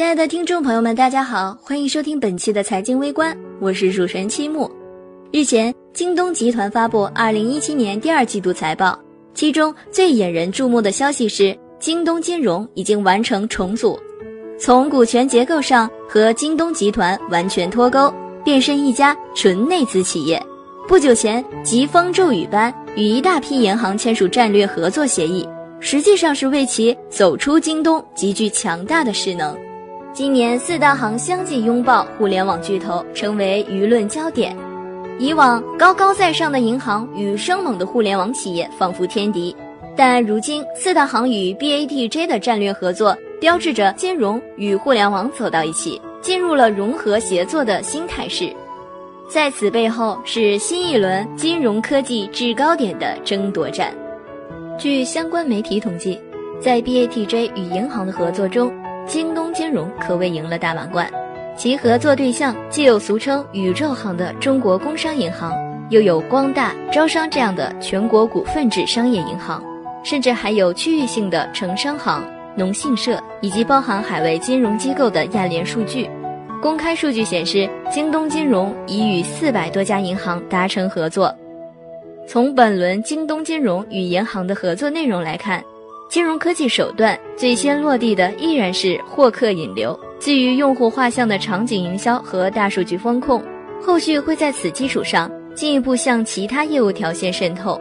亲爱的听众朋友们，大家好，欢迎收听本期的财经微观，我是主持人七木。日前，京东集团发布二零一七年第二季度财报，其中最引人注目的消息是，京东金融已经完成重组，从股权结构上和京东集团完全脱钩，变身一家纯内资企业。不久前，疾风骤雨般与一大批银行签署战略合作协议，实际上是为其走出京东极具强大的势能。今年四大行相继拥抱互联网巨头，成为舆论焦点。以往高高在上的银行与生猛的互联网企业仿佛天敌，但如今四大行与 BATJ 的战略合作，标志着金融与互联网走到一起，进入了融合协作的新态势。在此背后，是新一轮金融科技制高点的争夺战。据相关媒体统计，在 BATJ 与银行的合作中，京东金融可谓赢了大满贯，其合作对象既有俗称“宇宙行”的中国工商银行，又有光大、招商这样的全国股份制商业银行，甚至还有区域性的城商行、农信社，以及包含海外金融机构的亚联数据。公开数据显示，京东金融已与四百多家银行达成合作。从本轮京东金融与银行的合作内容来看。金融科技手段最先落地的依然是获客引流，基于用户画像的场景营销和大数据风控，后续会在此基础上进一步向其他业务条线渗透。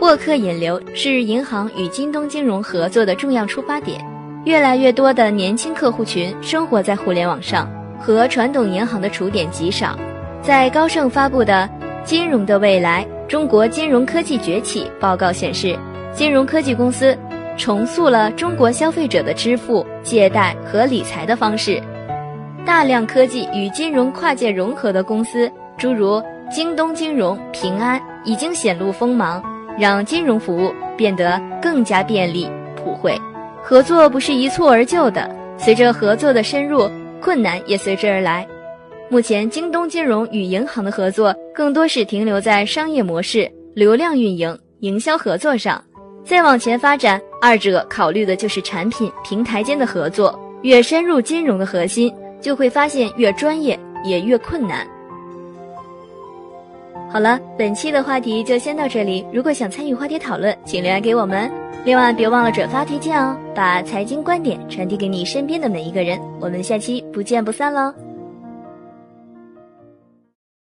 获客引流是银行与京东金融合作的重要出发点。越来越多的年轻客户群生活在互联网上，和传统银行的触点极少。在高盛发布的《金融的未来：中国金融科技崛起》报告显示，金融科技公司。重塑了中国消费者的支付、借贷和理财的方式。大量科技与金融跨界融合的公司，诸如京东金融、平安，已经显露锋芒，让金融服务变得更加便利、普惠。合作不是一蹴而就的，随着合作的深入，困难也随之而来。目前，京东金融与银行的合作更多是停留在商业模式、流量运营、营销合作上。再往前发展，二者考虑的就是产品平台间的合作。越深入金融的核心，就会发现越专业也越困难。好了，本期的话题就先到这里。如果想参与话题讨论，请留言给我们。另外，别忘了转发推荐哦，把财经观点传递给你身边的每一个人。我们下期不见不散喽！